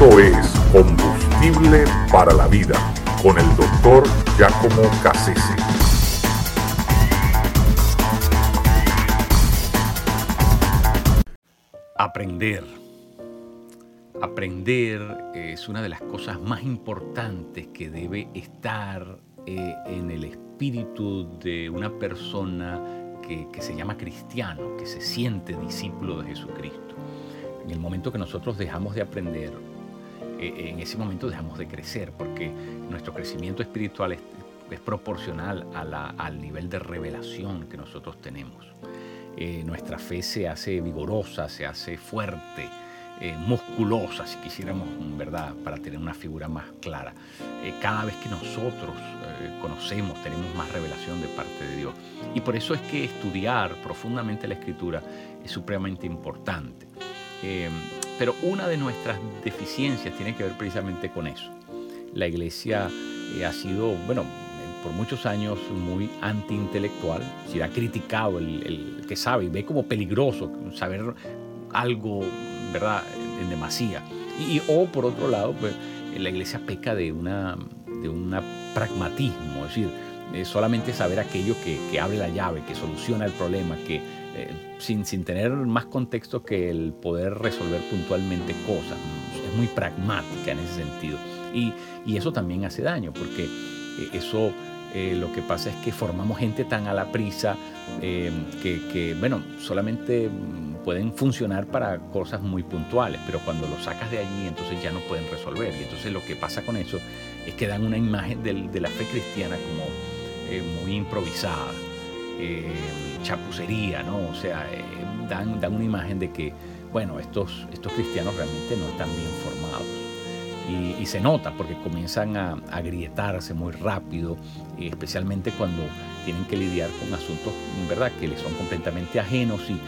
Esto es Combustible para la Vida con el doctor Giacomo Cassese. Aprender. Aprender es una de las cosas más importantes que debe estar eh, en el espíritu de una persona que, que se llama cristiano, que se siente discípulo de Jesucristo. En el momento que nosotros dejamos de aprender, eh, en ese momento dejamos de crecer, porque nuestro crecimiento espiritual es, proporcional al nivel de revelación que nosotros tenemos. Eh, nuestra fe se hace vigorosa, se hace fuerte, eh, musculosa, si quisiéramos, ¿verdad?, para tener una figura más clara. Eh, cada vez que nosotros conocemos, tenemos más revelación de parte de Dios. Y por eso es que estudiar profundamente la Escritura es supremamente importante. Pero una de nuestras deficiencias tiene que ver precisamente con eso. La iglesia eh, ha sido, bueno, por muchos años muy antiintelectual, se ha criticado el, que sabe y ve como peligroso saber algo, ¿verdad?, en demasía. Y, o por otro lado, pues la iglesia peca de un pragmatismo, es decir, eh, solamente saber aquello que, que, abre la llave, que soluciona el problema, que eh, sin, sin, tener más contexto que el poder resolver puntualmente cosas. Es muy pragmática en ese sentido. Y, y eso también hace daño, porque eh, eso eh, lo que pasa es que formamos gente tan a la prisa que, que, bueno, solamente mm, pueden funcionar para cosas muy puntuales, pero cuando lo sacas de allí, entonces ya no pueden resolver. Y entonces lo que pasa con eso es que dan una imagen de la fe cristiana como muy improvisada, eh, chapucería, ¿no? O sea, eh, dan, dan una imagen de que, bueno, estos, estos cristianos realmente no están bien formados. Y, y, se nota porque comienzan a, agrietarse muy rápido, especialmente cuando tienen que lidiar con asuntos, ¿verdad?, que les son completamente ajenos y,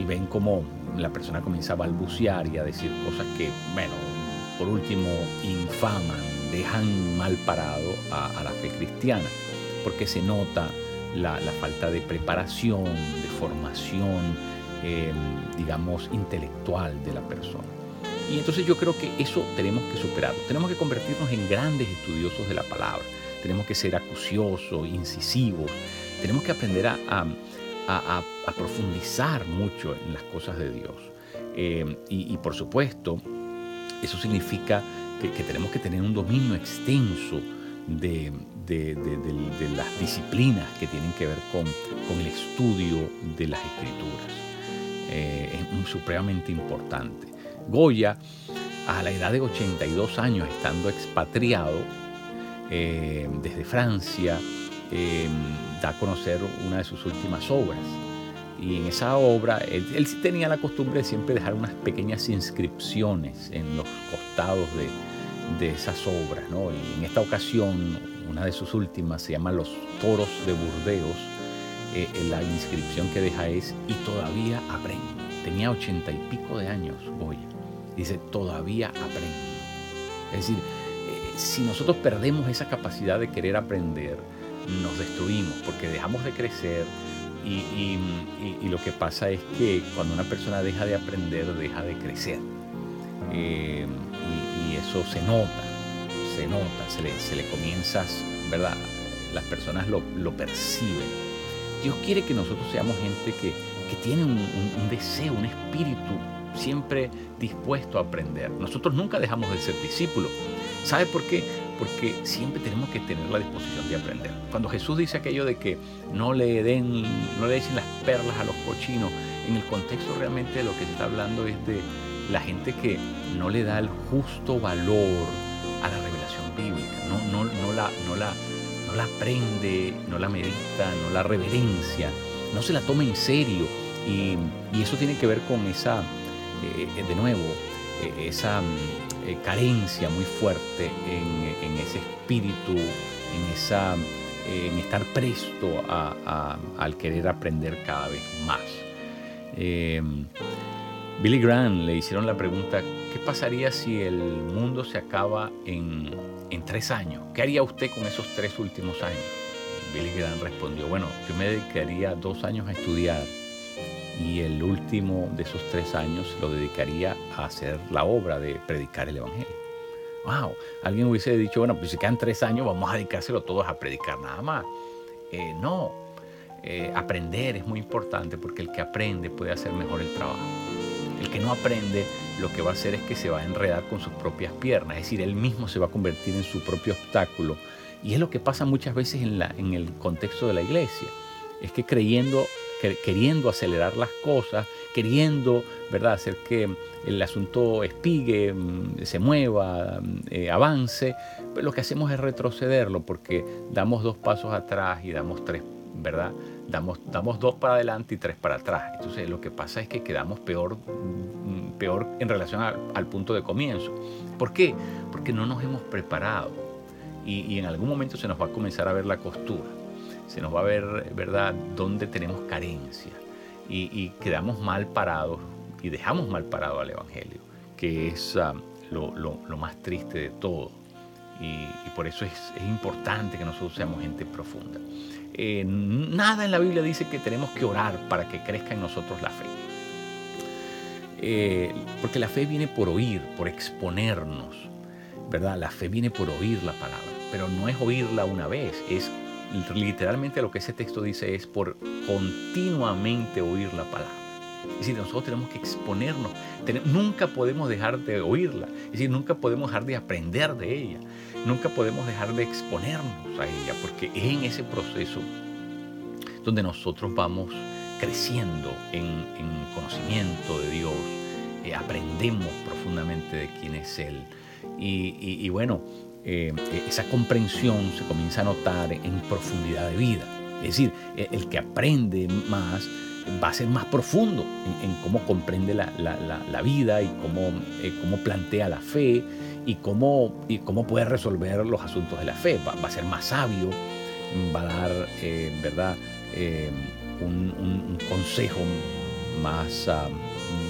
y ven como la persona comienza a balbucear y a decir cosas que, bueno, por último, infaman, dejan mal parado a, a la fe cristiana, porque se nota la, falta de preparación, de formación, eh, digamos, intelectual de la persona. Y entonces yo creo que eso tenemos que superarlo. Tenemos que convertirnos en grandes estudiosos de la palabra. Tenemos que ser acuciosos, incisivos. Tenemos que aprender a, profundizar mucho en las cosas de Dios. Eh, y, y, por supuesto, eso significa que, que, tenemos que tener un dominio extenso de, de, de, de, las disciplinas que tienen que ver con, con el estudio de las escrituras. Eh, es supremamente importante. Goya, a la edad de 82 años, estando expatriado eh, desde Francia, eh, da a conocer una de sus últimas obras. Y en esa obra, él, él, sí tenía la costumbre de siempre dejar unas pequeñas inscripciones en los costados de, de esas obras. ¿no? Y en esta ocasión, una de sus últimas se llama Los Toros de Burdeos. Eh, la inscripción que deja es, y todavía aprendo. Tenía ochenta y pico de años, Goya. Dice, todavía aprendo. Es decir, eh, si nosotros perdemos esa capacidad de querer aprender, nos destruimos porque dejamos de crecer y, y, y, y, lo que pasa es que cuando una persona deja de aprender, deja de crecer. Eh, y, eso se nota, se nota, se le, se le comienza, ¿verdad? Las personas lo, lo, perciben. Dios quiere que nosotros seamos gente que, que tiene un, un, un deseo, un espíritu siempre dispuesto a aprender. Nosotros nunca dejamos de ser discípulos. ¿Sabe por qué? Porque siempre tenemos que tener la disposición de aprender. Cuando Jesús dice aquello de que no le den, no le echen las perlas a los cochinos, en el contexto realmente de lo que se está hablando es de la gente que no le da el justo valor la revelación bíblica, no, no, no, la, no, la, no la aprende, no la medita, no la reverencia, no se la toma en serio. Y, y eso tiene que ver con esa, eh, de nuevo, eh, esa eh, carencia muy fuerte en, en, ese espíritu, en, esa, en estar presto a, a, al querer aprender cada vez más. Billy Graham le hicieron la pregunta, ¿qué pasaría si el mundo se acaba en, en tres años? ¿Qué haría usted con esos tres últimos años? Billy Graham respondió, bueno, yo me dedicaría dos años a estudiar y el último de esos tres años lo dedicaría a hacer la obra de predicar el Evangelio. wow, alguien hubiese dicho, bueno, pues si quedan tres años vamos a dedicárselo todos a predicar nada más. Eh, no, eh, aprender es muy importante porque el que aprende puede hacer mejor el trabajo. El que no aprende lo que va a hacer es que se va a enredar con sus propias piernas, es decir, él mismo se va a convertir en su propio obstáculo. Y es lo que pasa muchas veces en, la, en el contexto de la iglesia. Es que creyendo queriendo acelerar las cosas, queriendo ¿verdad? hacer que el asunto espigue, mm, se mueva, mm, eh, avance, pues lo que hacemos es retrocederlo porque damos dos pasos atrás y damos tres, ¿verdad? Damos, damos dos para adelante y tres para atrás. Entonces lo que pasa es que quedamos peor, mm, peor en relación al, punto de comienzo. ¿Por qué? Porque no nos hemos preparado y, y en algún momento se nos va a comenzar a ver la costura se nos va a ver, ¿verdad?, dónde tenemos carencia y, quedamos mal parados y dejamos mal parado al Evangelio, que es ah, lo, más triste de todo. Y, por eso es, importante que nosotros seamos gente profunda. Eh, nada en la Biblia dice que tenemos que orar para que crezca en nosotros la fe. Eh, porque la fe viene por oír, por exponernos, ¿verdad? La fe viene por oír la palabra, pero no es oírla una vez, es literalmente lo que ese texto dice es por continuamente oír la palabra. Es decir, nosotros tenemos que exponernos. nunca podemos dejar de oírla. Es decir, nunca podemos dejar de aprender de ella. Nunca podemos dejar de exponernos a ella, porque es en ese proceso donde nosotros vamos creciendo en, conocimiento de Dios, eh, aprendemos profundamente de quién es Él. y bueno, eh, esa comprensión se comienza a notar en profundidad de vida. Es decir, e, el que aprende más va a ser más profundo en, cómo comprende la, vida y cómo, eh, cómo, plantea la fe y cómo, y cómo puede resolver los asuntos de la fe. Va, a ser más sabio, va a dar, eh, ¿verdad?, un, consejo más, ah,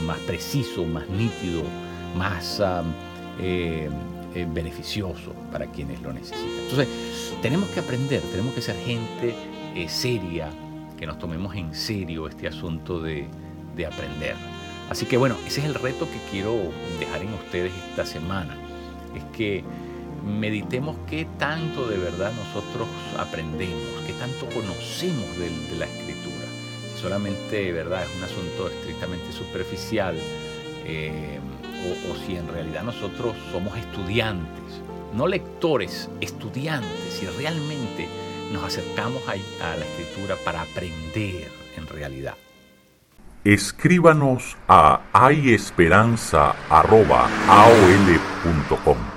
más preciso, más nítido, más... Ah, eh, beneficioso para quienes lo necesitan. Entonces, tenemos que aprender, tenemos que ser gente eh, seria, que nos tomemos en serio este asunto de, de aprender. Así que bueno, ese es el reto que quiero dejar en ustedes esta semana. Es que meditemos qué tanto de verdad nosotros aprendemos, qué tanto conocemos de, la escritura. Si solamente verdad es un asunto estrictamente superficial, eh, o, si en realidad nosotros somos estudiantes, no lectores, estudiantes, y realmente nos acercamos a, a la escritura para aprender en realidad. Escríbanos a hayesperanza.aol.com